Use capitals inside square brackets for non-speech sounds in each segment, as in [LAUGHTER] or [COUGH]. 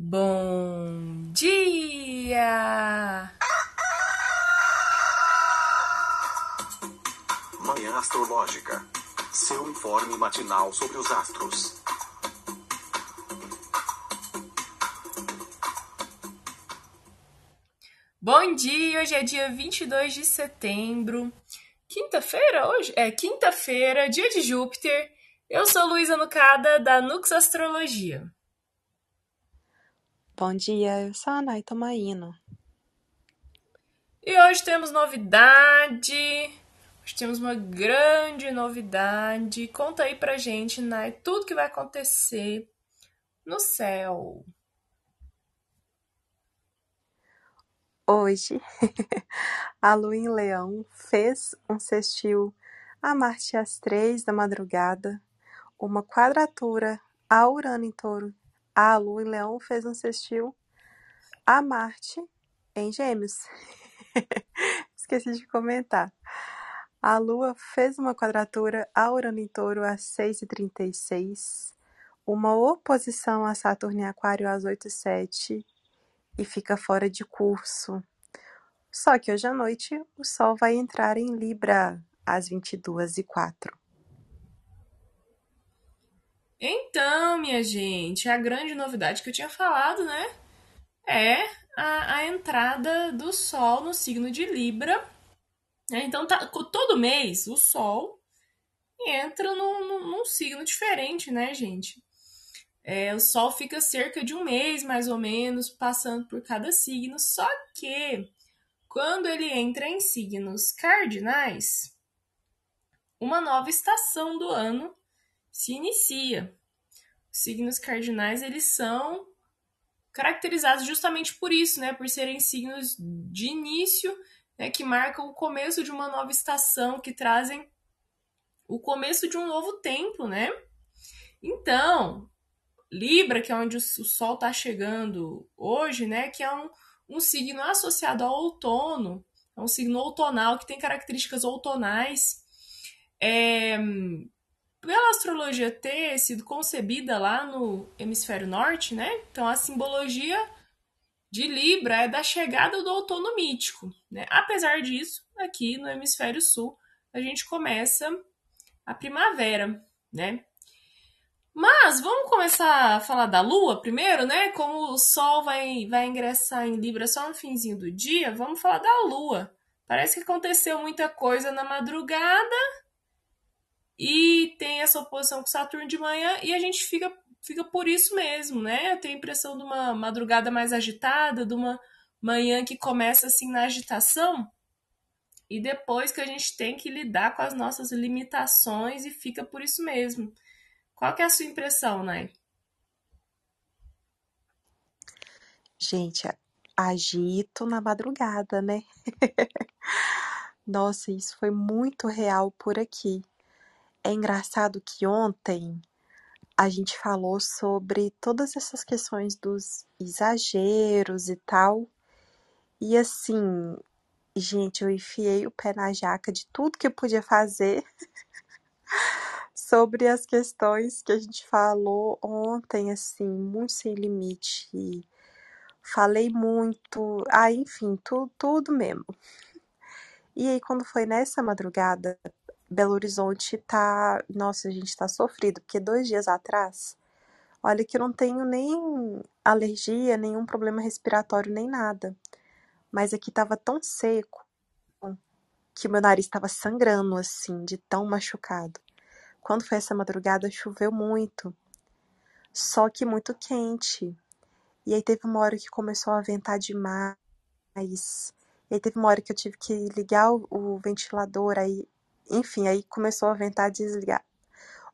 Bom dia! Manhã Astrológica. Seu informe matinal sobre os astros. Bom dia! Hoje é dia 22 de setembro. Quinta-feira hoje? É, quinta-feira, dia de Júpiter. Eu sou Luísa Nucada, da Nux Astrologia. Bom dia, eu sou a Nay Tomaino. E hoje temos novidade. Hoje temos uma grande novidade. Conta aí pra gente, Nay, tudo que vai acontecer no céu. Hoje, [LAUGHS] a Lua em Leão fez um sextil a Marte às três da madrugada, uma quadratura a Urano em Touro. A Lua em Leão fez um sextil a Marte em Gêmeos. [LAUGHS] Esqueci de comentar. A Lua fez uma quadratura a Urano em Touro às 6h36, uma oposição a Saturno em Aquário às 8h07 e fica fora de curso. Só que hoje à noite o Sol vai entrar em Libra às 22h04. Então, minha gente, a grande novidade que eu tinha falado, né? É a, a entrada do Sol no signo de Libra. né? Então, tá, todo mês o Sol entra num, num, num signo diferente, né, gente? É, o Sol fica cerca de um mês, mais ou menos, passando por cada signo. Só que, quando ele entra em signos cardinais, uma nova estação do ano se inicia. Os signos cardinais, eles são caracterizados justamente por isso, né? Por serem signos de início, né? que marcam o começo de uma nova estação, que trazem o começo de um novo tempo, né? Então, Libra, que é onde o Sol está chegando hoje, né? Que é um, um signo associado ao outono, é um signo outonal que tem características outonais. É, pela astrologia ter sido concebida lá no hemisfério norte, né? Então a simbologia de Libra é da chegada do outono mítico, né? Apesar disso, aqui no hemisfério sul, a gente começa a primavera, né? Mas vamos começar a falar da Lua primeiro, né? Como o Sol vai, vai ingressar em Libra só no finzinho do dia, vamos falar da Lua. Parece que aconteceu muita coisa na madrugada e tem essa oposição com Saturno de manhã e a gente fica, fica por isso mesmo, né? Eu tenho a impressão de uma madrugada mais agitada, de uma manhã que começa assim na agitação e depois que a gente tem que lidar com as nossas limitações e fica por isso mesmo. Qual que é a sua impressão, Nay? Gente, agito na madrugada, né? [LAUGHS] Nossa, isso foi muito real por aqui. É engraçado que ontem a gente falou sobre todas essas questões dos exageros e tal. E assim, gente, eu enfiei o pé na jaca de tudo que eu podia fazer [LAUGHS] sobre as questões que a gente falou ontem, assim, muito sem limite. Falei muito, ah, enfim, tu, tudo mesmo. E aí, quando foi nessa madrugada, Belo Horizonte tá. Nossa, a gente tá sofrido, porque dois dias atrás, olha que eu não tenho nem alergia, nenhum problema respiratório, nem nada. Mas aqui tava tão seco que meu nariz estava sangrando, assim, de tão machucado. Quando foi essa madrugada, choveu muito, só que muito quente. E aí teve uma hora que começou a ventar demais. E aí teve uma hora que eu tive que ligar o, o ventilador, aí, enfim, aí começou a ventar desligar.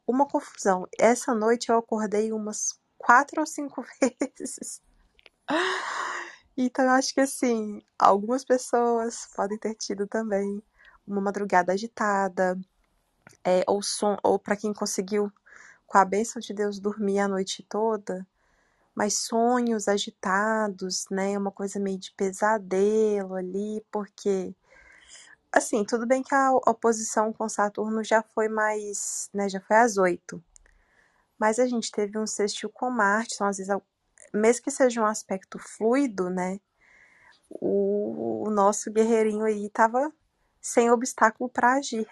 Uma confusão. Essa noite eu acordei umas quatro ou cinco [LAUGHS] vezes. Então eu acho que assim, algumas pessoas podem ter tido também uma madrugada agitada, é, ou, som, ou para quem conseguiu, com a bênção de Deus, dormir a noite toda, mas sonhos agitados, né? Uma coisa meio de pesadelo ali, porque assim, tudo bem que a oposição com Saturno já foi mais, né, já foi às oito. Mas a gente teve um sextil com Marte, então às vezes mesmo que seja um aspecto fluido, né? O, o nosso guerreirinho aí tava sem obstáculo para agir.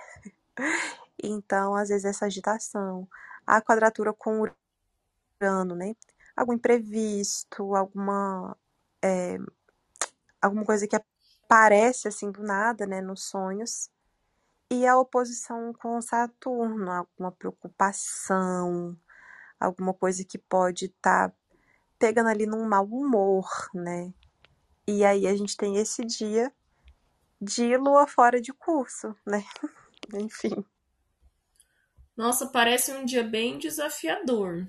[LAUGHS] Então, às vezes, essa agitação, a quadratura com Urano, né? Algum imprevisto, alguma, é, alguma coisa que aparece assim do nada, né, nos sonhos. E a oposição com Saturno, alguma preocupação, alguma coisa que pode estar tá pegando ali num mau humor, né? E aí a gente tem esse dia de lua fora de curso, [LAUGHS] né? Enfim. Nossa, parece um dia bem desafiador.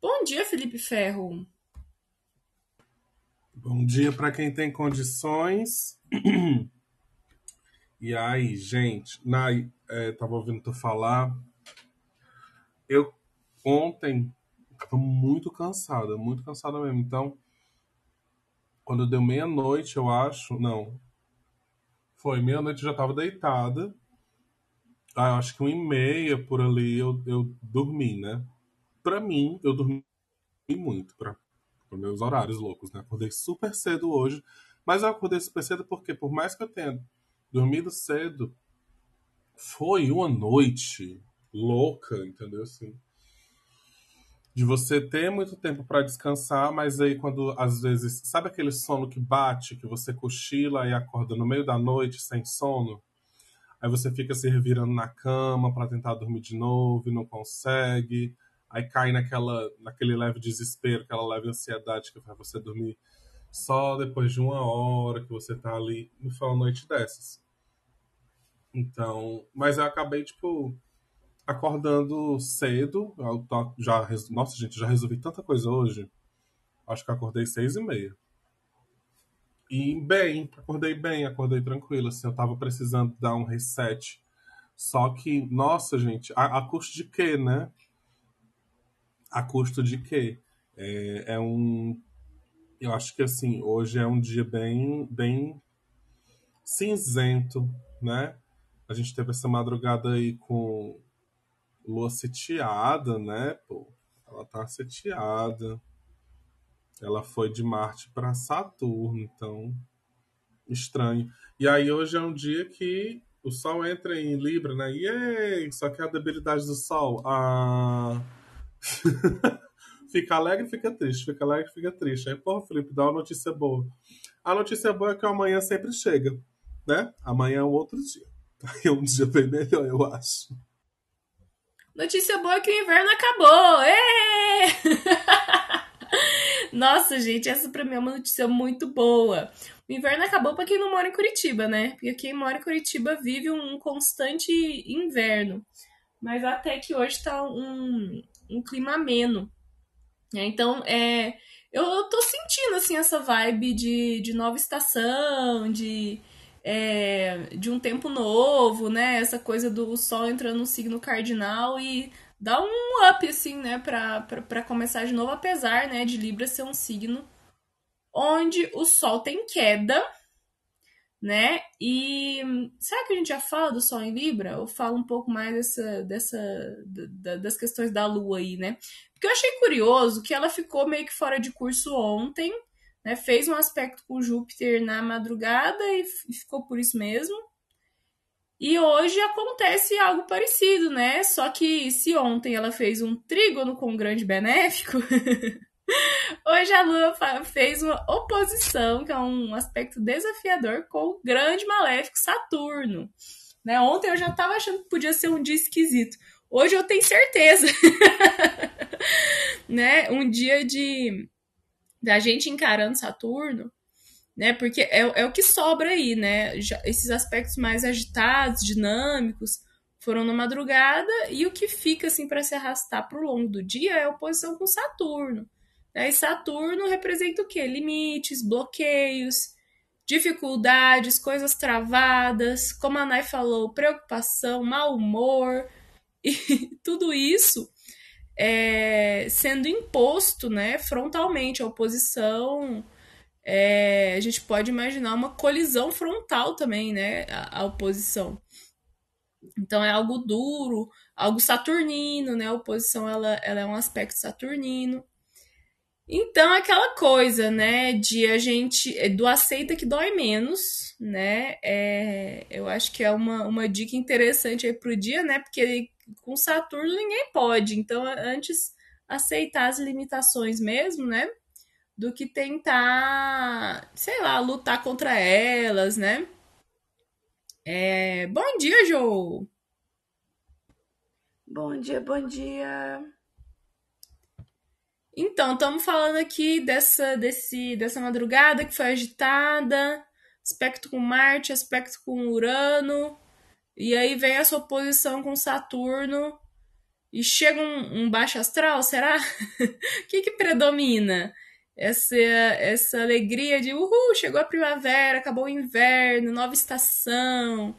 Bom dia, Felipe Ferro. Bom dia para quem tem condições. e aí, gente, Nai, é, tava ouvindo tu falar. Eu ontem tava muito cansada, muito cansada mesmo. Então, quando deu meia-noite, eu acho, não. Foi meia-noite, eu já tava deitada. Ah, acho que uma e meia por ali eu, eu dormi, né? Pra mim, eu dormi muito, pra, para meus horários loucos, né? Acordei super cedo hoje, mas eu acordei super cedo porque, por mais que eu tenha dormido cedo, foi uma noite louca, entendeu? Assim, de você ter muito tempo para descansar, mas aí quando às vezes, sabe aquele sono que bate, que você cochila e acorda no meio da noite sem sono? Aí você fica se revirando na cama para tentar dormir de novo e não consegue aí cai naquela, naquele leve desespero, aquela leve ansiedade que faz você dormir só depois de uma hora que você tá ali. Me foi uma noite dessas. Então, mas eu acabei, tipo, acordando cedo. Eu já, nossa, gente, já resolvi tanta coisa hoje. Acho que acordei seis e meia. E bem, acordei bem, acordei tranquilo. Assim, eu tava precisando dar um reset. Só que, nossa, gente, a, a custo de quê, né? A custo de quê? É, é, um. Eu acho que assim, hoje é um dia bem, bem cinzento, né? A gente teve essa madrugada aí com lua sitiada, né? Pô, ela tá sitiada. Ela foi de Marte para Saturno, então estranho. E aí hoje é um dia que o Sol entra em Libra, né? E só que a debilidade do Sol, a [LAUGHS] fica alegre, fica triste, fica alegre, fica triste. Aí, porra, Felipe, dá uma notícia boa. A notícia boa é que amanhã sempre chega, né? Amanhã é um outro dia. [LAUGHS] É um dia bem melhor, eu acho. Notícia boa é que o inverno acabou! [LAUGHS] Nossa, gente, essa pra mim é uma notícia muito boa. O inverno acabou pra quem não mora em Curitiba, né? Porque quem mora em Curitiba vive um constante inverno. Mas até que hoje tá um, um clima ameno. É, então, é, eu, eu tô sentindo assim essa vibe de, de nova estação, de, é, de um tempo novo, né? Essa coisa do sol entrando no signo cardinal e dá um up, assim, né? Pra, pra, pra começar de novo, apesar né, de Libra ser um signo onde o sol tem queda né? E será que a gente já fala do Sol em Libra? Ou fala um pouco mais dessa, dessa da, das questões da Lua aí, né? Porque eu achei curioso que ela ficou meio que fora de curso ontem, né? Fez um aspecto com Júpiter na madrugada e ficou por isso mesmo. E hoje acontece algo parecido, né? Só que se ontem ela fez um trígono com um grande benéfico, [LAUGHS] Hoje a Lua fez uma oposição, que é um aspecto desafiador, com o grande maléfico Saturno. Né? Ontem eu já estava achando que podia ser um dia esquisito. Hoje eu tenho certeza. [LAUGHS] né? Um dia de da gente encarando Saturno, né? Porque é, é o que sobra aí, né? Já, esses aspectos mais agitados, dinâmicos, foram na madrugada e o que fica assim para se arrastar para o longo do dia é a oposição com Saturno. Né? E Saturno representa o quê? Limites, bloqueios, dificuldades, coisas travadas, como a Nai falou, preocupação, mau humor, [LAUGHS] e tudo isso é, sendo imposto né, frontalmente. A oposição, é, a gente pode imaginar uma colisão frontal também, né? A, a, oposição. Então é algo duro, algo saturnino, né? A oposição ela, ela é um aspecto saturnino. Então, aquela coisa, né, de a gente, é, do aceita que dói menos, né, é, eu acho que é uma, uma dica interessante aí pro dia, né, porque com Saturno ninguém pode, então antes aceitar as limitações mesmo, né, do que tentar, sei lá, lutar contra elas, né. É, bom dia, Jo! Bom dia, bom dia! Então, estamos falando aqui dessa, desse, dessa madrugada que foi agitada, aspecto com Marte, aspecto com Urano, e aí vem essa oposição com Saturno, e chega um, um baixo astral, será? O [LAUGHS] que, que predomina? Essa, essa alegria de uhul, chegou a primavera, acabou o inverno, nova estação,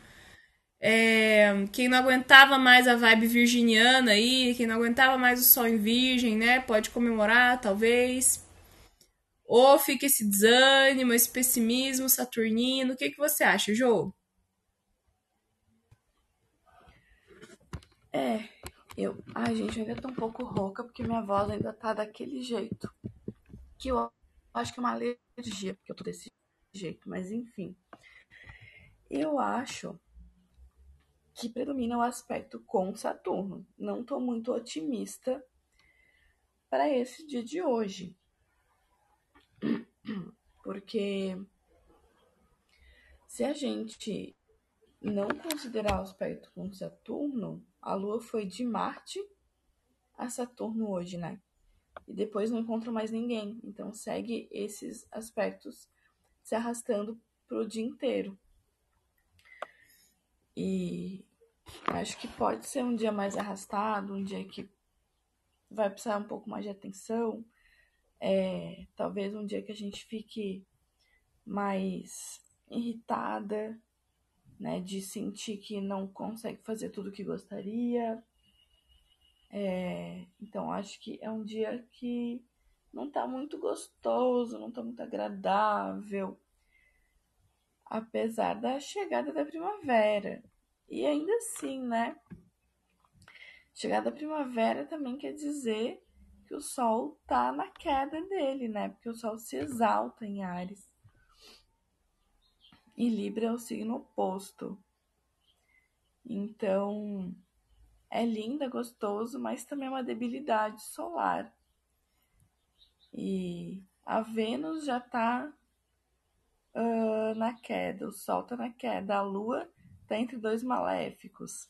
é, quem não aguentava mais a vibe virginiana aí, quem não aguentava mais o sol em virgem, né? Pode comemorar, talvez. Ou fica esse desânimo, esse pessimismo saturnino. O que, que você acha, Jô? É, eu. Ai, gente, eu ainda tô um pouco rouca porque minha voz ainda tá daquele jeito. Que eu acho que é uma alergia, porque eu tô desse jeito, mas enfim. Eu acho que predomina o aspecto com Saturno. Não estou muito otimista para esse dia de hoje, [CLEARS THROAT] porque se a gente não considerar o aspecto com Saturno, a Lua foi de Marte a Saturno hoje, né? E depois não encontra mais ninguém. Então segue esses aspectos se arrastando pro dia inteiro. E acho que pode ser um dia mais arrastado, um dia que vai precisar um pouco mais de atenção. É, talvez um dia que a gente fique mais irritada, né, de sentir que não consegue fazer tudo o que gostaria. É, então acho que é um dia que não tá muito gostoso, não tá muito agradável apesar da chegada da primavera. E ainda assim, né? Chegada da primavera também quer dizer que o Sol tá na queda dele, né? Porque o Sol se exalta em Ares. E Libra é o signo oposto. Então, é lindo, é gostoso, mas também é uma debilidade solar. E a Vênus já tá uh, na queda, o Sol tá na queda, a Lua tá entre dois maléficos.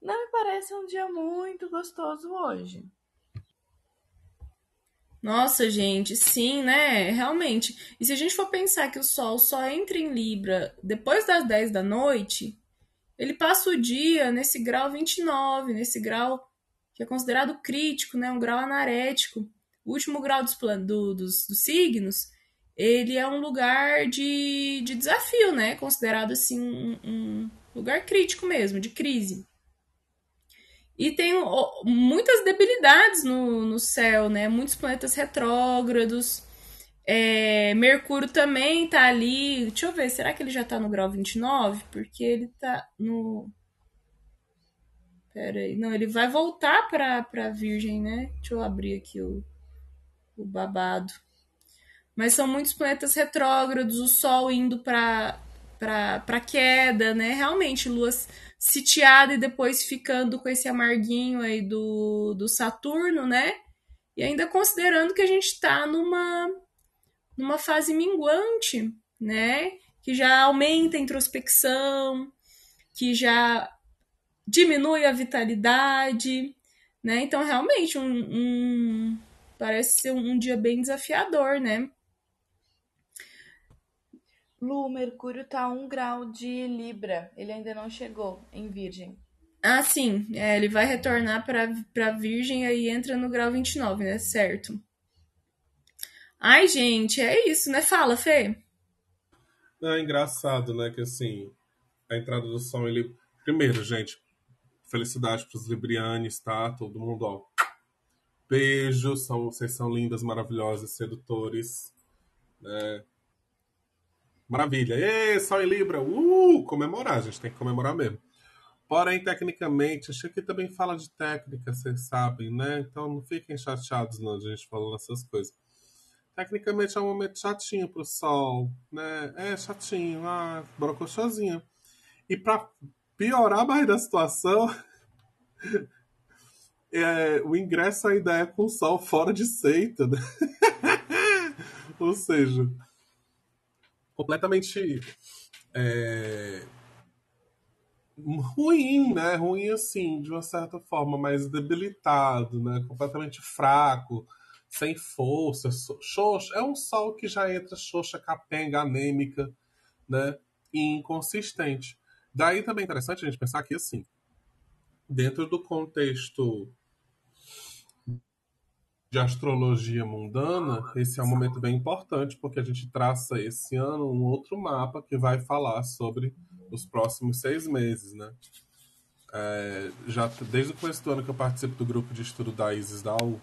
Não me parece um dia muito gostoso hoje. Nossa, gente, sim, né? Realmente. E se a gente for pensar que o Sol só entra em Libra depois das 10 da noite, ele passa o dia nesse grau 29, nesse grau que é considerado crítico, né? Um grau anarético. O último grau dos, do, dos, dos signos ele é um lugar de, de desafio, né? Considerado assim um, um lugar crítico mesmo, de crise. E tem muitas debilidades no, no céu, né? Muitos planetas retrógrados. É, Mercúrio também tá ali. Deixa eu ver, será que ele já tá no grau 29? Porque ele tá no. Pera aí. Não, ele vai voltar pra, pra Virgem, né? Deixa eu abrir aqui o, o babado mas são muitos planetas retrógrados, o Sol indo para para queda, né? Realmente, Lua sitiada e depois ficando com esse amarguinho aí do, do Saturno, né? E ainda considerando que a gente está numa, numa fase minguante, né? Que já aumenta a introspecção, que já diminui a vitalidade, né? Então, realmente, um, um parece ser um dia bem desafiador, né? Lu, Mercúrio tá a um grau de Libra. Ele ainda não chegou em Virgem. Ah, sim. É, ele vai retornar para Virgem e entra no grau 29, né? Certo. Ai, gente, é isso, né? Fala, Fê. É engraçado, né? Que assim, a entrada do Sol, ele. Primeiro, gente, felicidade para os Librianes, tá? Todo mundo, ó. Beijo, são, vocês são lindas, maravilhosas, sedutores. Né? Maravilha. Ê, Sol em Libra. Uh, comemorar. A gente tem que comemorar mesmo. Porém, tecnicamente, acho que também fala de técnica, vocês sabem, né? Então não fiquem chateados não, gente falando essas coisas. Tecnicamente é um momento chatinho pro sol, né? É chatinho, ah, brocochosinho. E para piorar mais da situação, [LAUGHS] é, o ingresso ainda é com o sol fora de seita, né? [LAUGHS] Ou seja, completamente é, ruim, né? Ruim assim, de uma certa forma, mais debilitado, né? Completamente fraco, sem força, xoxa. É um sol que já entra xoxa, capenga, anêmica, né? E inconsistente. Daí também é interessante a gente pensar que, assim, dentro do contexto de astrologia mundana, esse é um momento bem importante, porque a gente traça esse ano um outro mapa que vai falar sobre os próximos seis meses, né? É, já desde o começo do ano que eu participo do grupo de estudo da Isis da U,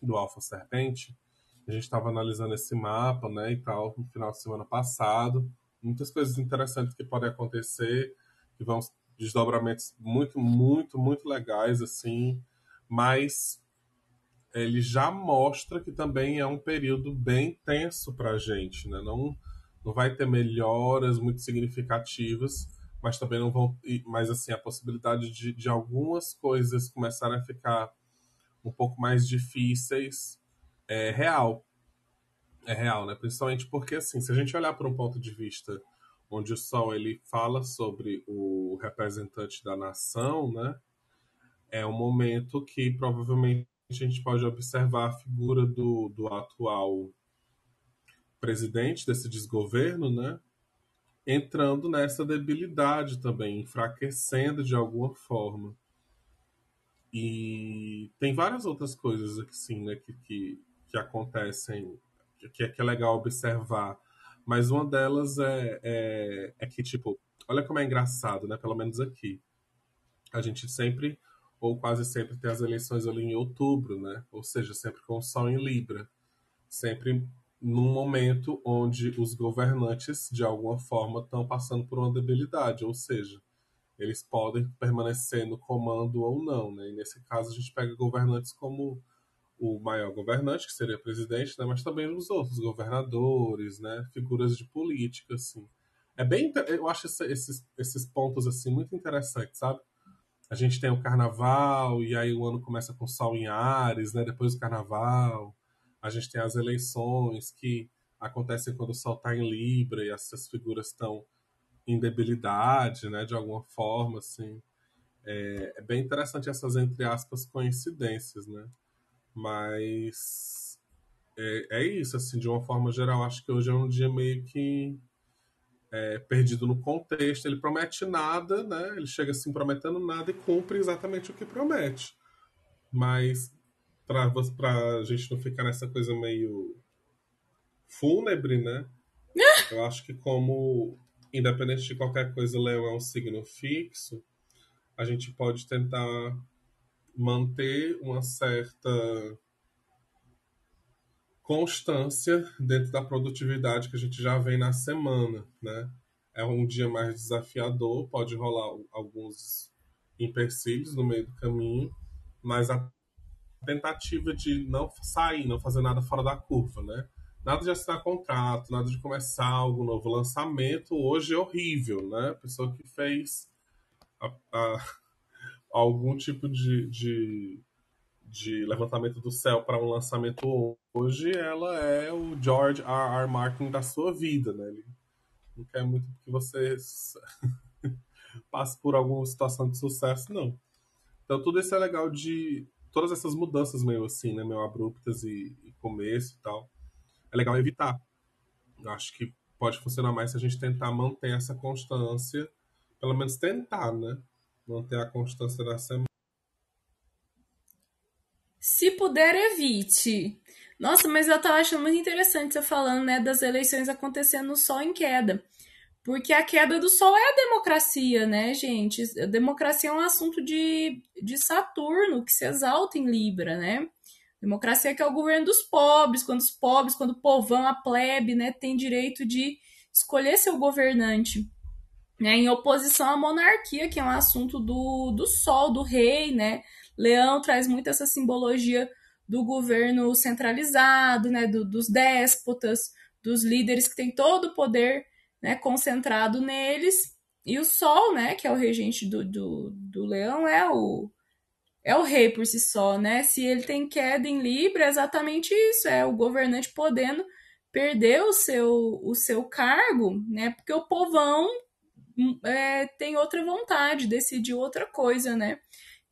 do Alfa Serpente, a gente estava analisando esse mapa, né, e tal, no final de semana passado. Muitas coisas interessantes que podem acontecer, que vão desdobramentos muito, muito, muito legais, assim, mas ele já mostra que também é um período bem tenso para a gente, né? Não, não vai ter melhoras muito significativas, mas também não vão. Mas assim, a possibilidade de, de algumas coisas começarem a ficar um pouco mais difíceis é real. É real, né? Principalmente porque, assim, se a gente olhar por um ponto de vista onde o Sol ele fala sobre o representante da nação, né? É um momento que provavelmente a gente pode observar a figura do, do atual presidente desse desgoverno, né? Entrando nessa debilidade também, enfraquecendo de alguma forma. E tem várias outras coisas assim, né, que, que, que acontecem, que, que é legal observar. Mas uma delas é, é, é que, tipo, olha como é engraçado, né? Pelo menos aqui. A gente sempre ou quase sempre tem as eleições ali em outubro, né? Ou seja, sempre com o sol em Libra. Sempre num momento onde os governantes, de alguma forma, estão passando por uma debilidade, ou seja, eles podem permanecer no comando ou não, né? E nesse caso a gente pega governantes como o maior governante, que seria presidente, né? Mas também os outros governadores, né? Figuras de política, assim. É bem, eu acho esses, esses pontos assim muito interessantes, sabe? A gente tem o carnaval, e aí o ano começa com sol em Ares, né? Depois do carnaval. A gente tem as eleições que acontecem quando o sol está em Libra e essas figuras estão em debilidade, né? De alguma forma, assim. É, é, bem interessante essas, entre aspas, coincidências, né? Mas é, é isso, assim, de uma forma geral. Acho que hoje é um dia meio que é, perdido no contexto, ele promete nada, né? Ele chega assim prometendo nada e cumpre exatamente o que promete. Mas para a gente não ficar nessa coisa meio fúnebre, né? [LAUGHS] Eu acho que como independente de qualquer coisa, Leão é um signo fixo, a gente pode tentar manter uma certa constância dentro da produtividade que a gente já vem na semana, né? É um dia mais desafiador, pode rolar alguns empecilhos no meio do caminho, mas a tentativa de não sair, não fazer nada fora da curva, né? Nada de assinar contrato, nada de começar algo novo. lançamento hoje é horrível, né? A pessoa que fez a, a, [LAUGHS] algum tipo de, de de levantamento do céu para um lançamento hoje, ela é o George R. R. Martin da sua vida, né? Ele não quer muito que você [LAUGHS] passe por alguma situação de sucesso, não. Então tudo isso é legal de todas essas mudanças meio assim, né, meio abruptas e, e começo e tal. É legal evitar. Acho que pode funcionar mais se a gente tentar manter essa constância, pelo menos tentar, né? Manter a constância da semana se puder, evite. Nossa, mas eu tava achando muito interessante você falando, né, das eleições acontecendo só em queda. Porque a queda do sol é a democracia, né, gente? A democracia é um assunto de, de Saturno, que se exalta em Libra, né? Democracia que é o governo dos pobres, quando os pobres, quando o povão, a plebe, né, tem direito de escolher seu governante. né, em oposição à monarquia, que é um assunto do, do sol, do rei, né? Leão traz muito essa simbologia do governo centralizado, né, do, dos déspotas, dos líderes que têm todo o poder né, concentrado neles. E o Sol, né, que é o regente do, do, do leão, é o, é o rei por si só, né? Se ele tem queda em Libra, é exatamente isso, é o governante podendo perder o seu, o seu cargo, né? Porque o povão hum, é, tem outra vontade, decidiu outra coisa, né?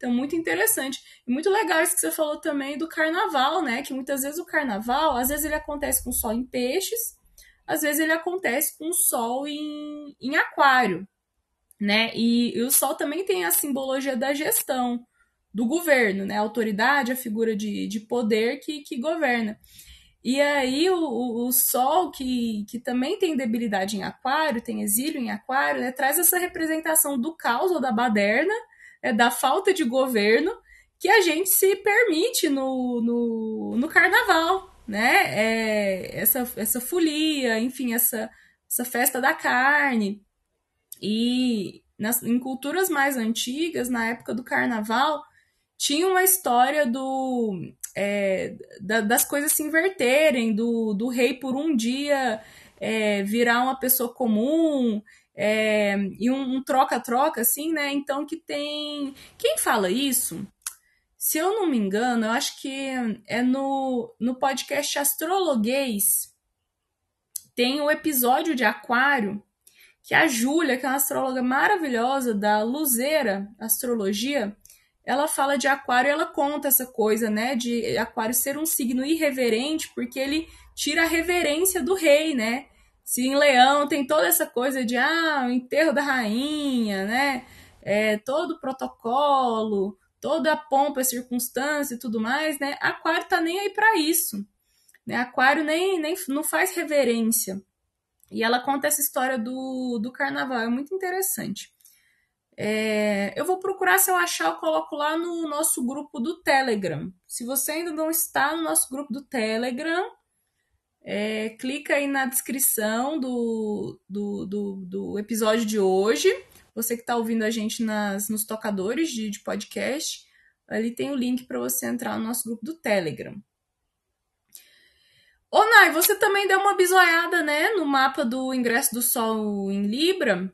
Então, muito interessante. E muito legal isso que você falou também do carnaval, né? Que muitas vezes o carnaval, às vezes ele acontece com sol em peixes, às vezes ele acontece com sol em, em aquário, né? E, e o sol também tem a simbologia da gestão, do governo, né? A autoridade, a figura de, de poder que, que governa. E aí o, o, Sol, que, que também tem debilidade em aquário, tem exílio em aquário, né, traz essa representação do caos ou da baderna, é, da falta de governo que a gente se permite no, no, no carnaval, né? É, essa, essa folia, enfim, essa, essa festa da carne. E nas, em culturas mais antigas, na época do carnaval, tinha uma história do é, da, das coisas se inverterem, do, do rei por um dia é, virar uma pessoa comum é, e um troca-troca, assim, né? Então que tem. Quem fala isso? Se eu não me engano, eu acho que é no, no podcast Astrologuês. Tem o episódio de Aquário, que a Júlia, que é uma astróloga maravilhosa da Luzeira Astrologia, ela fala de Aquário, ela conta essa coisa, né, de Aquário ser um signo irreverente, porque ele tira a reverência do rei, né? Se em Leão tem toda essa coisa de ah, o enterro da rainha, né? É, todo o protocolo, toda a pompa, circunstância e tudo mais, né? Aquário tá nem aí para isso. Né? Aquário nem, nem não faz reverência. E ela conta essa história do, do carnaval, é muito interessante. É, eu vou procurar se eu achar, eu coloco lá no nosso grupo do Telegram. Se você ainda não está no nosso grupo do Telegram, é, clica aí na descrição do, do, do, do episódio de hoje. Você que está ouvindo a gente nas, nos tocadores de, de podcast, ali tem o link para você entrar no nosso grupo do Telegram. Ô, Nai, você também deu uma bisoiada, né, no mapa do ingresso do Sol em Libra.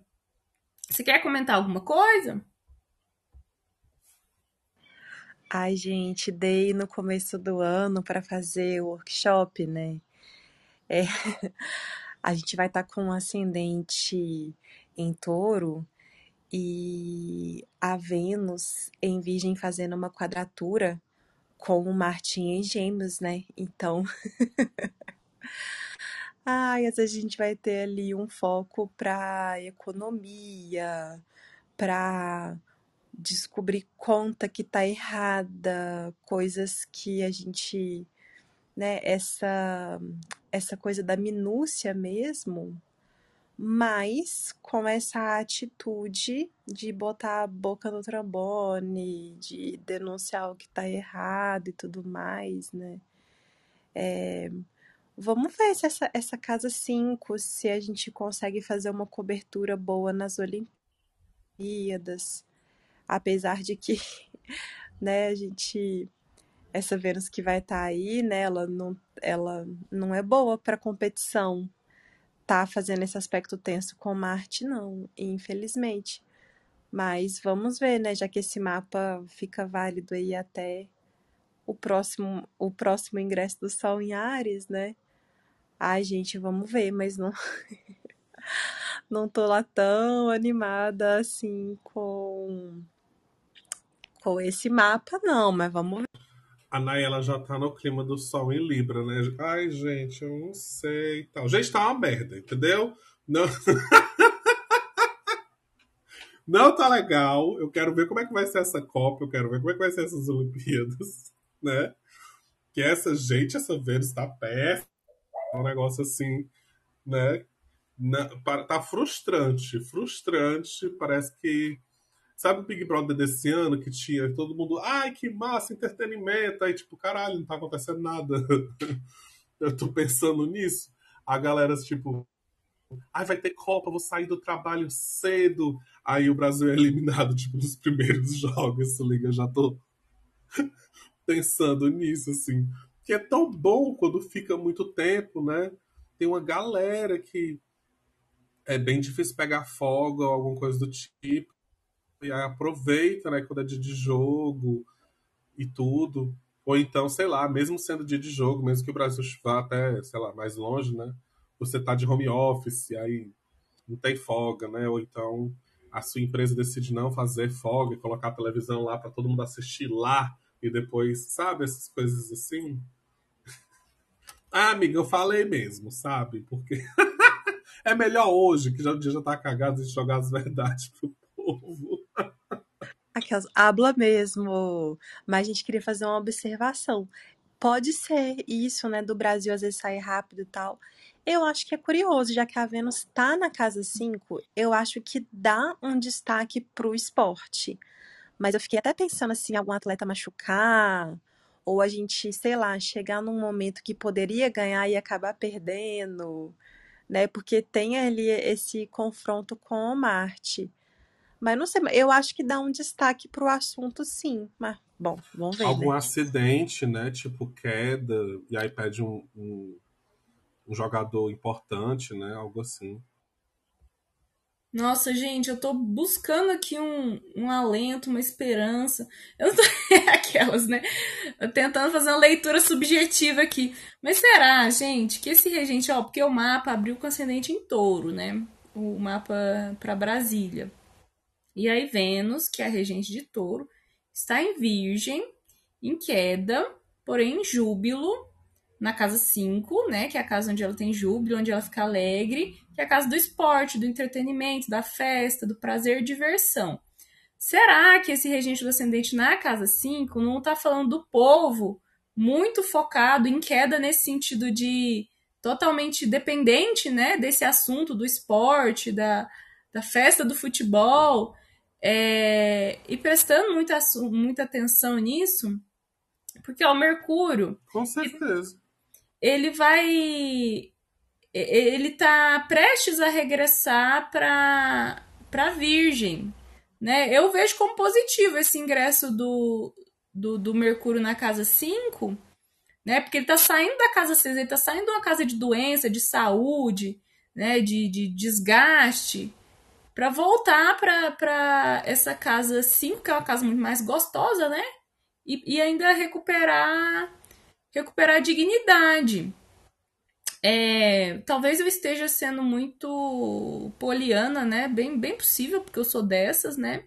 Você quer comentar alguma coisa? Ai, gente, dei no começo do ano para fazer o workshop, né? É, [LAUGHS] a gente vai estar tá com um ascendente em touro e a Vênus em Virgem fazendo uma quadratura com o Marte em Gêmeos, né? Então. [LAUGHS] Ai, às vezes a gente vai ter ali um foco para economia, para descobrir conta que tá errada, coisas que a gente, né, essa essa coisa da minúcia mesmo, mas com essa atitude de botar a boca no trombone, de denunciar o que tá errado e tudo mais, né? É, Vamos ver se essa, essa casa 5, se a gente consegue fazer uma cobertura boa nas Olimpíadas. Apesar de que, [LAUGHS] né, a gente. Essa Vênus que vai estar tá aí, né, ela não, ela não é boa para competição. Tá fazendo esse aspecto tenso com Marte, não, infelizmente. Mas vamos ver, né, já que esse mapa fica válido aí até o próximo, o próximo ingresso do Sol em Ares, né? Ai, gente, vamos ver, mas não. [LAUGHS] não tô lá tão animada assim com. com esse mapa, não, mas vamos ver. A Nay, ela já tá no clima do sol em Libra, né? Ai, gente, eu não sei e tal. Gente, tá uma merda, entendeu? Não. [LAUGHS] não tá legal. Eu quero ver como é que vai ser essa Copa, eu quero ver como é que vai ser essas Olimpíadas, [LAUGHS] né? Que essa gente, essa Vênus tá péssima é um negócio assim, né? tá frustrante, frustrante. Parece que. Sabe o Big Brother desse ano que tinha todo mundo, ai que massa, entretenimento. Aí, tipo, caralho, não tá acontecendo nada. [LAUGHS] Eu tô pensando nisso. A galera, tipo, Ai, vai ter Copa, vou sair do trabalho cedo. Aí o Brasil é eliminado, [LAUGHS] tipo, nos primeiros [LAUGHS] jogos, se liga, já tô pensando nisso, assim. Que é tão bom quando fica muito tempo, né? Tem uma galera que é bem difícil pegar folga ou alguma coisa do tipo. E aproveita, né, quando é dia de jogo e tudo. Ou então, sei lá, mesmo sendo dia de jogo, mesmo que o Brasil vá até, sei lá, mais longe, né? Você tá de home office, aí não tem folga, né? Ou então a sua empresa decide não fazer folga e colocar a televisão lá para todo mundo assistir lá e depois, sabe, essas coisas assim. [LAUGHS] Ah, amiga, eu falei mesmo, sabe? Porque [LAUGHS] é melhor hoje, que já o dia já tá cagado, de jogar as verdades pro povo. Aquelas, habla mesmo. Mas a gente queria fazer uma observação. Pode ser isso, né, do Brasil às vezes sair rápido e tal. Eu acho que é curioso, já que a Vênus tá na casa 5, eu acho que dá um destaque pro esporte. Mas eu fiquei até pensando assim, algum atleta machucar, ou a gente, sei lá, chegar num momento que poderia ganhar e acabar perdendo, né? Porque tem ali esse confronto com Marte. Mas não sei, eu acho que dá um destaque pro assunto, sim. Mas, bom, vamos ver. Algum né? acidente, né? Tipo queda, e aí pede um, um, um jogador importante, né? Algo assim. Nossa, gente, eu tô buscando aqui um, um alento, uma esperança. Eu não tô [LAUGHS] aquelas, né? Eu tentando fazer uma leitura subjetiva aqui. Mas será, gente, que esse regente, ó, porque o mapa abriu com ascendente em touro, né? O mapa para Brasília. E aí Vênus, que é a regente de touro, está em Virgem, em queda, porém em júbilo, na casa 5, né, que é a casa onde ela tem júbilo, onde ela fica alegre, que é a casa do esporte, do entretenimento, da festa, do prazer diversão. Será que esse regente do ascendente na casa 5 não está falando do povo muito focado em queda nesse sentido de totalmente dependente, né, desse assunto do esporte, da, da festa do futebol, é, e prestando muita, muita atenção nisso, porque ó, o Mercúrio. Com certeza ele vai. Ele tá prestes a regressar para para Virgem. Né? Eu vejo como positivo esse ingresso do, do, do Mercúrio na casa 5, né? Porque ele tá saindo da casa 6, ele tá saindo de uma casa de doença, de saúde, né? de, de desgaste, para voltar para essa casa 5, que é uma casa muito mais gostosa, né? E, e ainda recuperar recuperar a dignidade. É, talvez eu esteja sendo muito poliana, né? Bem, bem possível, porque eu sou dessas, né?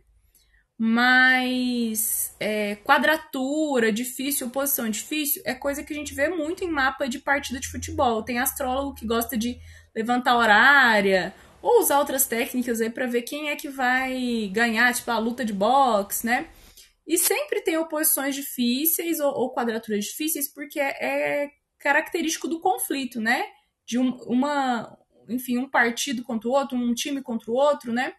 Mas é, quadratura, difícil, oposição difícil, é coisa que a gente vê muito em mapa de partida de futebol. Tem astrólogo que gosta de levantar horária ou usar outras técnicas aí para ver quem é que vai ganhar, tipo a luta de boxe, né? E sempre tem oposições difíceis ou, ou quadraturas difíceis, porque é, é, característico do conflito, né? De um, uma, enfim, um partido contra o outro, um time contra o outro, né?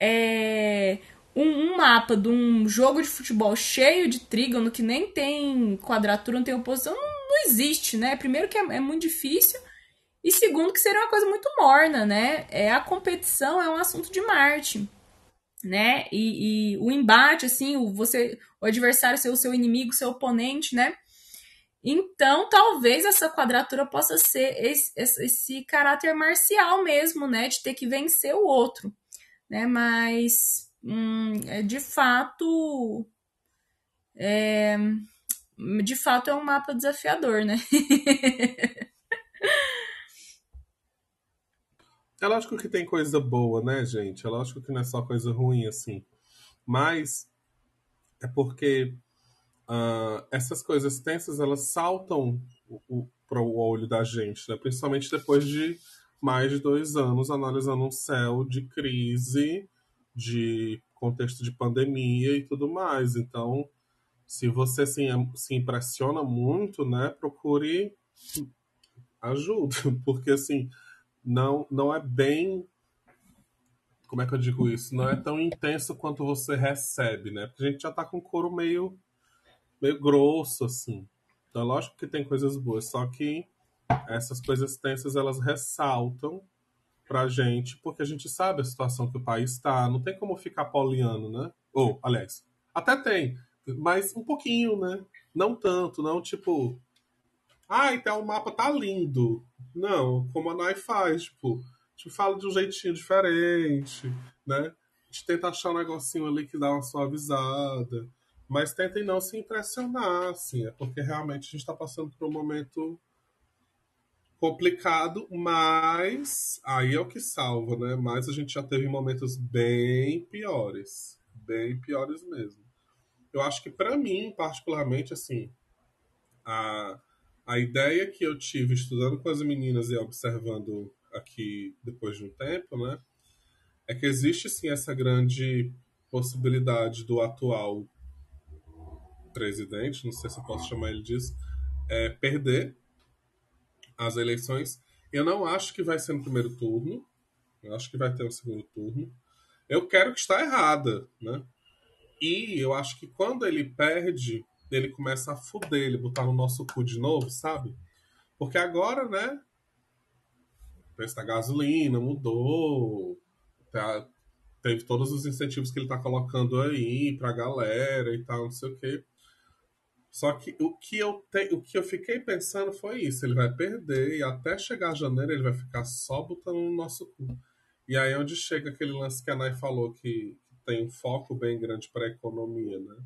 É, um, um, mapa de um jogo de futebol cheio de trígono que nem tem quadratura, não tem oposição, não, não existe, né? Primeiro que é, é, muito difícil e segundo que seria uma coisa muito morna, né? É a competição é um assunto de Marte né? E, e, o embate, assim, o, você, o adversário ser o seu inimigo, seu oponente, né? Então, talvez essa quadratura possa ser esse, esse, caráter marcial mesmo, né? De ter que vencer o outro, né? Mas, hum, é, de fato, é, de fato é um mapa desafiador, né? [LAUGHS] É lógico que tem coisa boa, né, gente? É lógico que não é só coisa ruim, assim. Mas é porque uh, essas coisas tensas, elas saltam para o olho da gente, né? Principalmente depois de mais de dois anos analisando um céu de crise, de contexto de pandemia e tudo mais. Então, se você se, se impressiona muito, né, procure ajuda, [LAUGHS] porque assim não, não é bem. Como é que eu digo isso? Não é tão intenso quanto você recebe, né? Porque a gente já tá com couro meio, meio grosso, assim. Então, é lógico que tem coisas boas, só que essas coisas tensas elas ressaltam pra gente, porque a gente sabe a situação que o país está. Não tem como ficar poliano, né? Ou, aliás, até tem, mas um pouquinho, né? Não tanto, não tipo. Ah, então o mapa tá lindo. Não, como a Nai faz, tipo, a gente fala de um jeitinho diferente, né? A gente tenta achar um negocinho ali que dá uma suavizada. Mas tentem não se impressionar, assim, é porque realmente a gente está passando por um momento complicado, mas aí é o que salva, né? Mas a gente já teve momentos bem piores, bem piores mesmo. Eu acho que para mim, particularmente, assim, a, a ideia que eu tive estudando com as meninas e observando aqui depois de um tempo, né? É que existe sim essa grande possibilidade do atual presidente, não sei se eu posso chamar ele disso, é, perder as eleições. Eu não acho que vai ser no primeiro turno. Eu acho que vai ter um segundo turno. Eu quero que está errada, né? E eu acho que quando ele perde, ele começa a fuder, ele botar no nosso cu de novo, sabe? Porque agora, né? O preço da gasolina mudou. Tá, teve todos os incentivos que ele tá colocando aí pra galera e tal, não sei o quê. Só que o que eu te, o que eu fiquei pensando foi isso, ele vai perder e até chegar janeiro ele vai ficar só botando no nosso cu. E aí é onde chega aquele lance que a Nai falou que, tem um foco bem grande para a economia, né?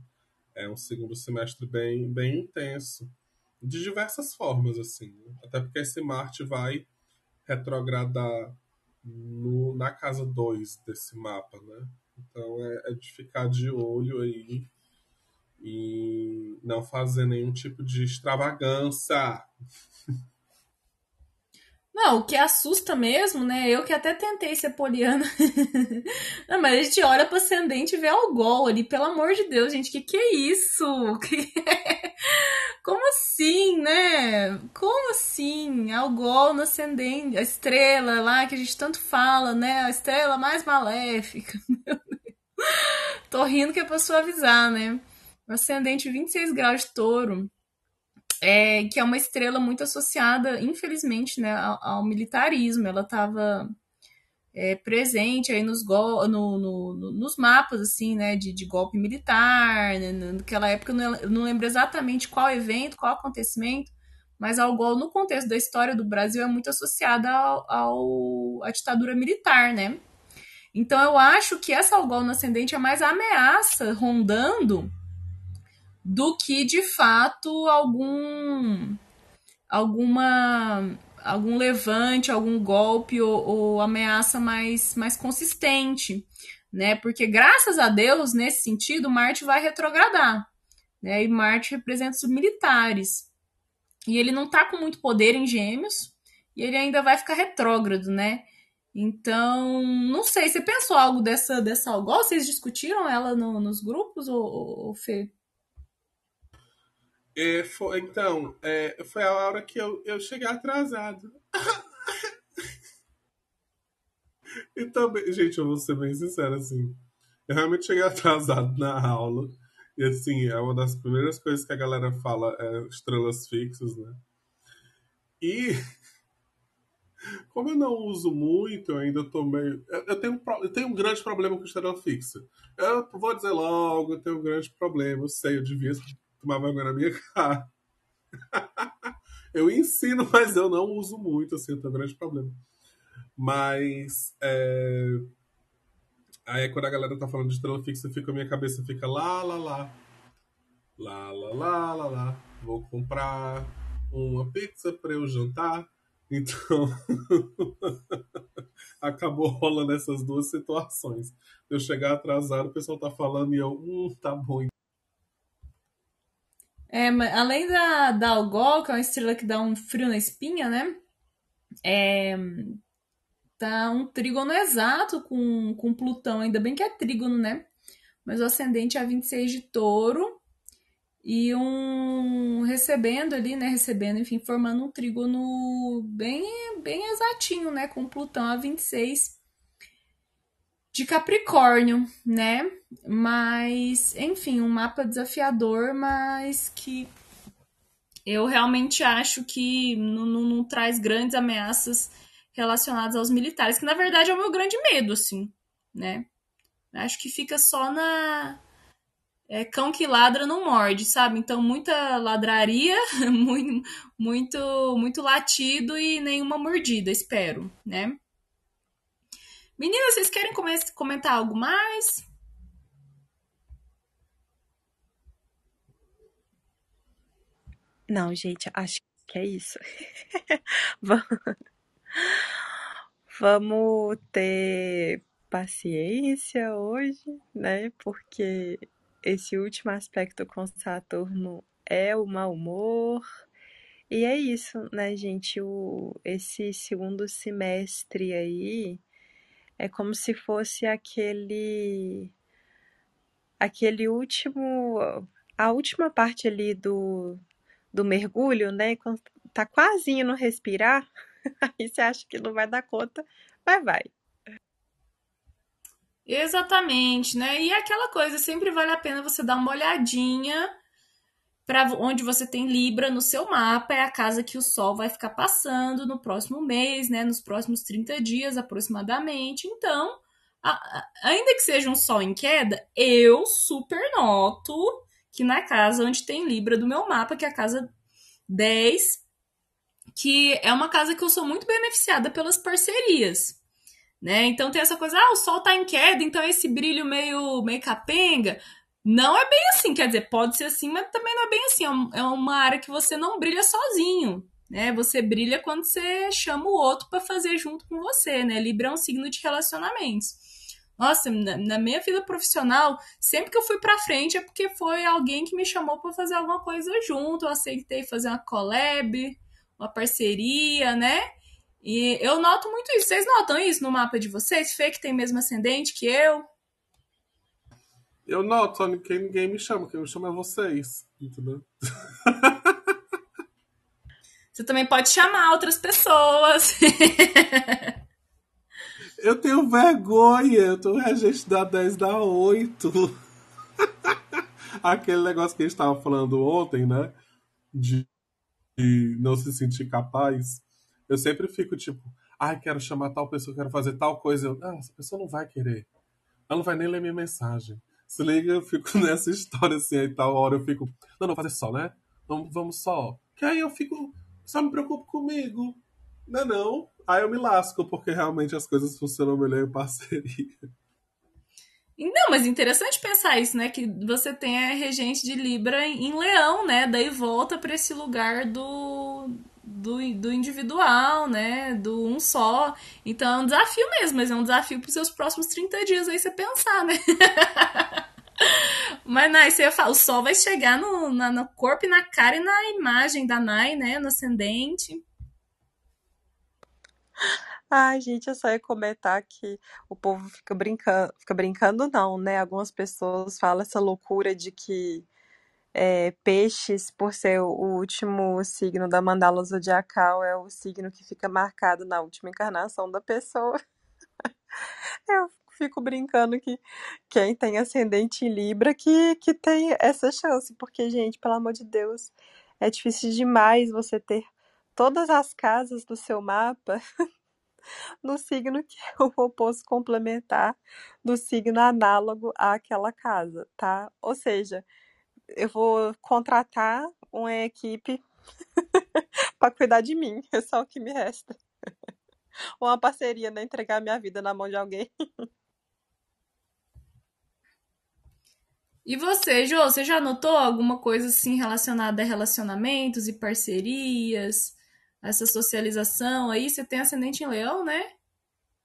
É um segundo semestre bem bem intenso de diversas formas assim, né? até porque esse Marte vai retrogradar no, na casa 2 desse mapa, né? Então é, é de ficar de olho aí e não fazer nenhum tipo de extravagância. [LAUGHS] Não, o que assusta mesmo, né? Eu que até tentei ser poliana. [LAUGHS] não, mas a gente olha pro ascendente e vê Algol ali, pelo amor de Deus, gente, que que é isso? [LAUGHS] Como assim, né? Como assim? Algol no ascendente, a estrela lá que a gente tanto fala, né? A estrela mais maléfica. [LAUGHS] Tô rindo que é pra suavizar, né? ascendente 26 graus de touro, é, que é uma estrela muito associada, infelizmente, né, ao, ao militarismo. Ela estava é, presente aí nos, no, no, no, nos mapas assim, né, de, de golpe militar. Né, naquela época, eu não, não lembro exatamente qual evento, qual acontecimento, mas Algol, no contexto da história do Brasil, é muito associada ao, ao, à ditadura militar, né? Então eu acho que essa Algol no ascendente é mais ameaça rondando do que de fato algum alguma algum levante, algum golpe ou, ou, ameaça mais, mais consistente, né? Porque graças a Deus, nesse sentido, Marte vai retrogradar, né? E Marte representa os militares. E ele não tá com muito poder em Gêmeos, e ele ainda vai ficar retrógrado, né? Então, não sei, você pensou algo dessa dessa Algol? Vocês discutiram ela no, nos grupos, ou, ou Fê? É, foi, então, é, foi a hora que eu, eu cheguei atrasado. [LAUGHS] e também, gente, eu vou ser bem sincero, assim. Eu realmente cheguei [LAUGHS] atrasado na aula. E assim, é uma das primeiras coisas que a galera fala é estrelas fixas, né? E [LAUGHS] como eu não uso muito, eu ainda tô meio. Eu tenho, eu tenho um grande problema com estrela fixa. Eu vou dizer logo, eu tenho um grande problema. Eu sei, eu devia tomar vergonha na minha cara. [LAUGHS] eu ensino, mas eu não uso muito, assim, eu tenho um grande problema. Mas. É... Aí quando a galera tá falando de estrela fixa, fica, a minha cabeça fica lá, lá, lá. Lá, lá, lá, lá, lá. Vou comprar uma pizza pra eu jantar. Então. [LAUGHS] acabou rolando essas duas situações. Eu chegar atrasado, o pessoal tá falando e eu, hum, tá bom, é, além da, da Algol, que é uma estrela que dá um frio na espinha, né? É, tá um trígono exato com, com Plutão. Ainda bem que é trígono, né? Mas o ascendente é 26 de touro. E um recebendo ali, né? Recebendo, enfim, formando um trígono bem, bem exatinho, né? Com Plutão a 26 de Capricórnio, né? Mas, enfim, um mapa desafiador, mas que eu realmente acho que não, não, não traz grandes ameaças relacionados aos militares, que na verdade é o meu grande medo, assim, né? Acho que fica só na. É, cão que ladra não morde, sabe? Então, muita ladraria, [LAUGHS] muito, muito, muito latido e nenhuma mordida, espero, né? Meninas, vocês querem comentar algo mais? Não, gente, acho que é isso. [LAUGHS] Vamos ter paciência hoje, né? Porque esse último aspecto com Saturno é o mau humor. E é isso, né, gente? O, esse segundo semestre aí é como se fosse aquele aquele último a última parte ali do, do mergulho, né? Quando tá quase indo respirar, [LAUGHS] aí você acha que não vai dar conta, mas vai. Exatamente, né? E aquela coisa, sempre vale a pena você dar uma olhadinha para onde você tem Libra no seu mapa, é a casa que o Sol vai ficar passando no próximo mês, né? Nos próximos 30 dias aproximadamente. Então, a, a, ainda que seja um Sol em queda, eu super noto que na casa onde tem Libra do meu mapa, que é a casa 10, que é uma casa que eu sou muito beneficiada pelas parcerias né? Então tem essa coisa, ah, o sol tá em queda, então esse brilho meio, meio capenga. Não é bem assim, quer dizer, pode ser assim, mas também não é bem assim. É, é uma área que você não brilha sozinho, né? Você brilha quando você chama o outro para fazer junto com você, né? Libra é um signo de relacionamentos. Nossa, na, na minha vida profissional, sempre que eu fui para frente é porque foi alguém que me chamou para fazer alguma coisa junto. Eu aceitei fazer uma collab, uma parceria, né? E eu noto muito isso. Vocês notam isso no mapa de vocês? Fê que tem mesmo ascendente que eu? Eu noto, só que ninguém me chama. Quem me chama é vocês. Entendeu? [LAUGHS] Você também pode chamar outras pessoas. [LAUGHS] eu tenho vergonha. Eu tô regente da 10 da 8. [LAUGHS] Aquele negócio que a gente estava falando ontem, né? De não se sentir capaz eu sempre fico tipo, ai, quero chamar tal pessoa, quero fazer tal coisa. Eu, não, essa pessoa não vai querer. Ela não vai nem ler minha mensagem. Se liga, eu fico [LAUGHS] nessa história assim, aí tal hora eu fico, não, não, fazer só, né? Vamos, vamos só. Que aí eu fico, só me preocupo comigo. Não, não. Aí eu me lasco, porque realmente as coisas funcionam melhor em parceria. Não, mas interessante pensar isso, né? Que você tem a regente de Libra em Leão, né? Daí volta para esse lugar do, do, do individual, né? Do um só. Então é um desafio mesmo, mas é um desafio para os seus próximos 30 dias aí você pensar, né? [LAUGHS] mas Nai, você ia falar, o sol vai chegar no, na, no corpo e na cara e na imagem da Nai, né? No ascendente. Ai, gente, eu só ia comentar que o povo fica brincando, fica brincando não, né? Algumas pessoas falam essa loucura de que é, peixes, por ser o último signo da mandala zodiacal, é o signo que fica marcado na última encarnação da pessoa. [LAUGHS] Eu fico brincando que quem tem ascendente em Libra que, que tem essa chance, porque, gente, pelo amor de Deus, é difícil demais você ter todas as casas do seu mapa [LAUGHS] no signo que é o oposto complementar do signo análogo àquela casa, tá? Ou seja, eu vou contratar uma equipe [LAUGHS] para cuidar de mim. É só o que me resta. uma parceria, né? Entregar minha vida na mão de alguém. E você, Jô, você já notou alguma coisa assim relacionada a relacionamentos e parcerias? Essa socialização aí? Você tem ascendente em leão, né?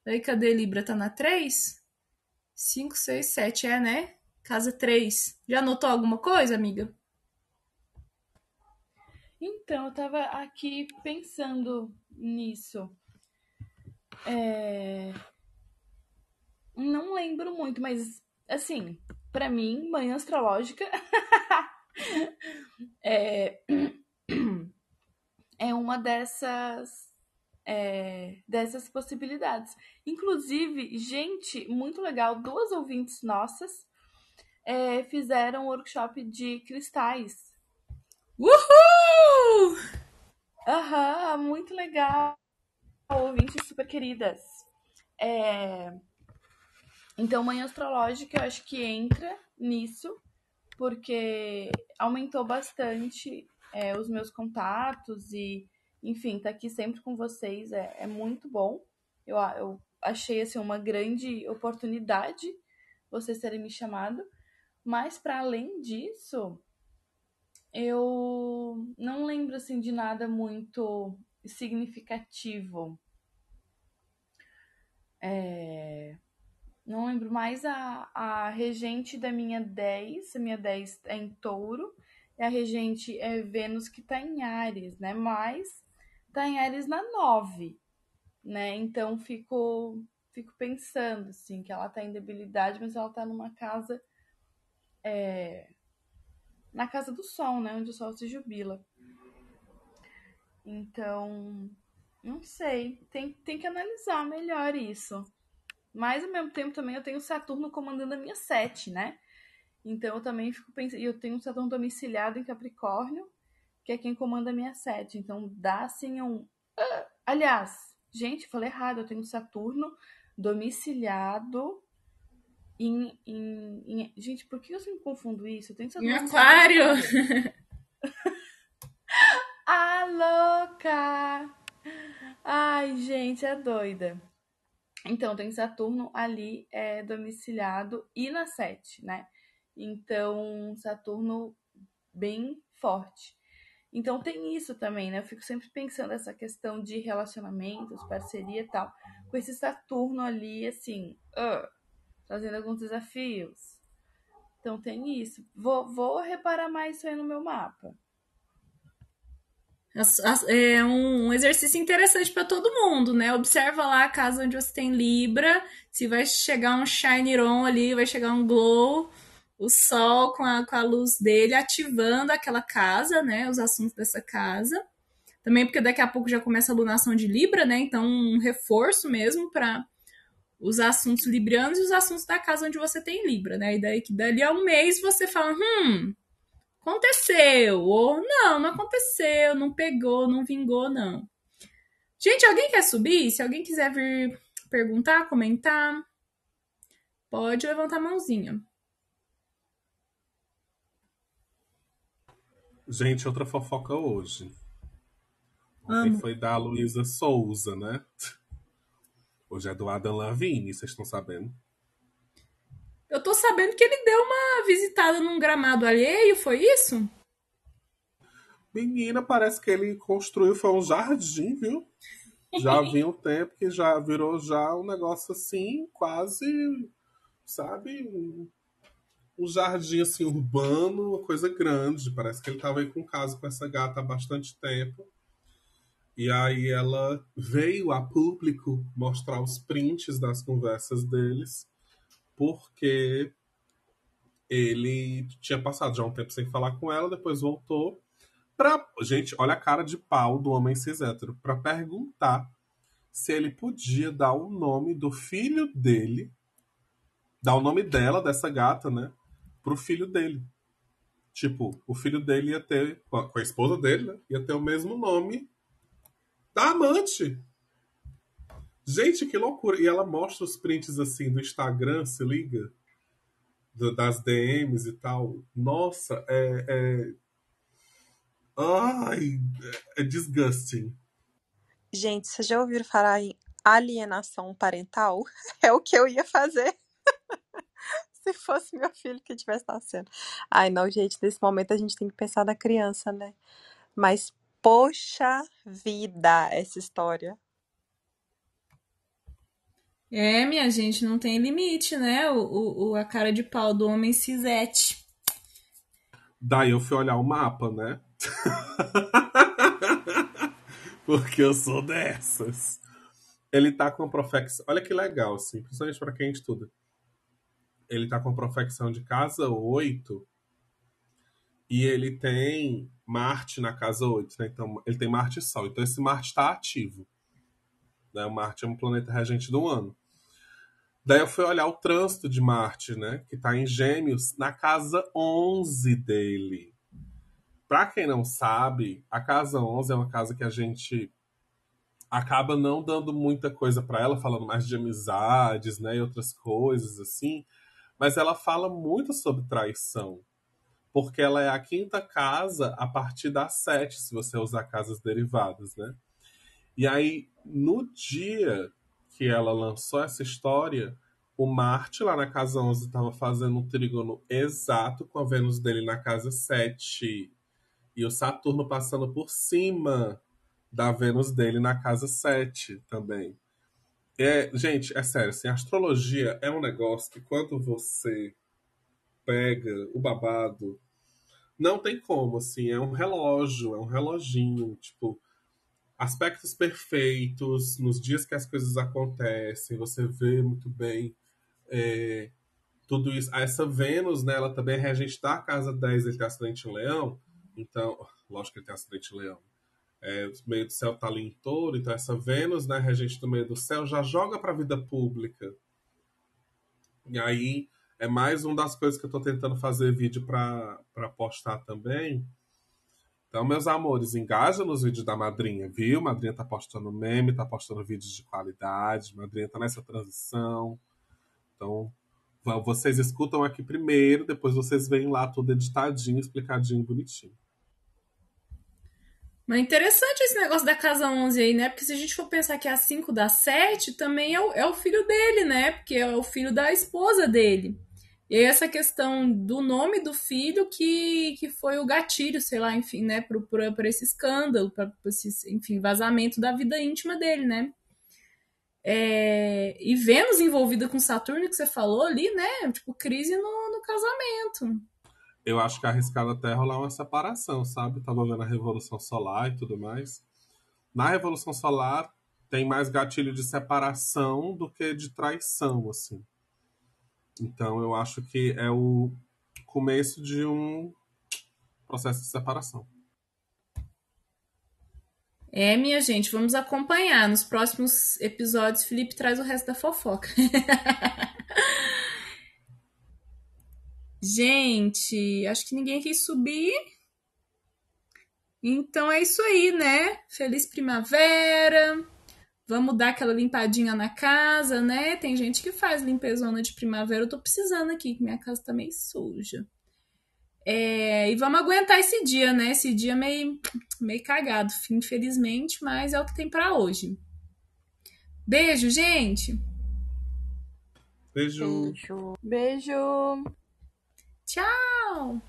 Daí cadê Libra? Tá na 3? 5, 6, 7, é, né? Casa 3. Já notou alguma coisa, amiga? Então, eu tava aqui pensando nisso. É... Não lembro muito, mas assim, para mim, manhã astrológica [LAUGHS] é... é uma dessas é, dessas possibilidades. Inclusive, gente, muito legal, duas ouvintes nossas é, fizeram um workshop de cristais. Uhul! Aham, muito legal. ouvintes super queridas. É... Então, manhã astrológica, eu acho que entra nisso, porque aumentou bastante é, os meus contatos e, enfim, tá aqui sempre com vocês é, é muito bom. Eu, eu achei assim, uma grande oportunidade vocês terem me chamado. Mas, para além disso, eu não lembro assim de nada muito significativo. É... Não lembro mais a, a regente da minha 10. A minha 10 é em touro. E a regente é Vênus que tá em Ares, né? Mas tá em Ares na 9, né? Então fico, fico pensando, assim, que ela tá em debilidade, mas ela tá numa casa. É, na casa do Sol, né? Onde o Sol se jubila. Então, não sei. Tem, tem que analisar melhor isso. Mas ao mesmo tempo também eu tenho Saturno comandando a minha sete, né? Então eu também fico pensando. E eu tenho Saturno domiciliado em Capricórnio, que é quem comanda a minha sete. Então dá assim um. Ah, aliás, gente, falei errado. Eu tenho Saturno domiciliado em, em, em, Gente, por que eu sempre confundo isso? Eu tenho Saturno. Em Aquário! [LAUGHS] ah, louca! Ai, gente, é doida. Então, tem Saturno ali é, domiciliado e na 7, né? Então, Saturno bem forte. Então, tem isso também, né? Eu fico sempre pensando essa questão de relacionamentos, parceria e tal. Com esse Saturno ali, assim, uh, trazendo alguns desafios. Então, tem isso. Vou, vou reparar mais isso aí no meu mapa. É um exercício interessante para todo mundo, né? Observa lá a casa onde você tem Libra, se vai chegar um Shineron ali, vai chegar um glow, o sol com a, com a luz dele ativando aquela casa, né? Os assuntos dessa casa. Também porque daqui a pouco já começa a lunação de Libra, né? Então, um reforço mesmo para os assuntos librianos e os assuntos da casa onde você tem Libra, né? E daí que dali a um mês você fala, hum, aconteceu, ou não, não aconteceu, não pegou, não vingou, não. Gente, alguém quer subir? Se alguém quiser vir perguntar, comentar, pode levantar a mãozinha. Gente, outra fofoca hoje. Ontem foi da Luísa Souza, né? Hoje é do Adam Lavigne, vocês estão sabendo? Eu tô sabendo que ele deu uma visitada num gramado alheio, foi isso? Menina, parece que ele construiu, foi um jardim, viu? Já [LAUGHS] vinha um tempo que já virou já um negócio assim, quase, sabe, um, um jardim assim urbano, uma coisa grande. Parece que ele tava aí com casa com essa gata há bastante tempo. E aí ela veio a público mostrar os prints das conversas deles porque ele tinha passado já um tempo sem falar com ela, depois voltou pra. Gente, olha a cara de pau do homem cis hétero, pra perguntar se ele podia dar o nome do filho dele, dar o nome dela, dessa gata, né, pro filho dele. Tipo, o filho dele ia ter, com a, esposa dele, né, ia ter o mesmo nome da amante. Gente, que loucura! E ela mostra os prints assim do Instagram, se liga? Do, das DMs e tal. Nossa, é. é... Ai, é, disgusting. Gente, vocês já ouviram falar em alienação parental? [LAUGHS] É o que eu ia fazer. [LAUGHS] se fosse meu filho que estivesse nascendo. Ai, não, gente, nesse momento a gente tem que pensar na criança, né? Mas, poxa vida, essa história. É, minha gente, não tem limite, né? O, o, a cara de pau do homem cisete. Daí eu fui olhar o mapa, né? [LAUGHS] Porque eu sou dessas. Ele tá com a profecção. Olha que legal, assim, principalmente pra quem estuda. Ele tá com a profecção de casa 8 e ele tem Marte na casa 8, né? Então, ele tem Marte e Sol. Então, esse Marte está ativo. Né? O Marte é um planeta regente do ano. Daí eu fui olhar o trânsito de Marte, né? Que está em Gêmeos, na casa 11 dele. Para quem não sabe, a casa 11 é uma casa que a gente acaba não dando muita coisa para ela, falando mais de amizades, né, e outras coisas assim, mas ela fala muito sobre traição, porque ela é a quinta casa a partir da sete, se você usar casas derivadas, né? E aí, no dia que ela lançou essa história, o Marte, lá na casa 11, estava fazendo um trígono exato com a Vênus dele na casa 7. E o Saturno passando por cima da Vênus dele na casa 7 também. É, gente, é sério, assim, astrologia é um negócio que quando você pega o babado, não tem como, assim, é um relógio, é um reloginho, tipo, aspectos perfeitos, nos dias que as coisas acontecem, você vê muito bem é, tudo isso. Essa Vênus, né, ela também é regente da casa 10, ele tem acidente em leão, então, lógico que ele tem acidente em leão, é, o meio do céu está ali em touro, então essa Vênus, né, regente do meio do céu, já joga para vida pública. E aí é mais uma das coisas que eu estou tentando fazer vídeo para postar também. Então, meus amores, engaja nos vídeos da madrinha, viu? Madrinha tá postando meme, tá postando vídeos de qualidade, madrinha tá nessa transição. Então, vocês escutam aqui primeiro, depois vocês veem lá tudo editadinho, explicadinho, bonitinho. Mas interessante esse negócio da casa 11 aí, né? Porque se a gente for pensar que a 5 da 7 também é o, é o filho dele, né? Porque é o filho da esposa dele. E aí essa questão do nome do filho que, que foi o gatilho, sei lá, enfim, né? Para esse escândalo, para esse, enfim, vazamento da vida íntima dele, né? É, e Vênus envolvida com Saturno, que você falou ali, né? Tipo, crise no, no casamento eu acho que arriscado até rolar uma separação, sabe? Tava vendo a Revolução Solar e tudo mais. Na Revolução Solar tem mais gatilho de separação do que de traição, assim. Então eu acho que é o começo de um processo de separação. É, minha gente, vamos acompanhar. Nos próximos episódios, Felipe traz o resto da fofoca. [LAUGHS] Gente, acho que ninguém quis subir. Então é isso aí, né? Feliz primavera. Vamos dar aquela limpadinha na casa, né? Tem gente que faz limpezona de primavera. Eu tô precisando aqui, que minha casa tá meio suja. É, e vamos aguentar esse dia, né? Esse dia meio, meio cagado, infelizmente, mas é o que tem para hoje. Beijo, gente! Beijo! Beijo! Beijo. Tchau!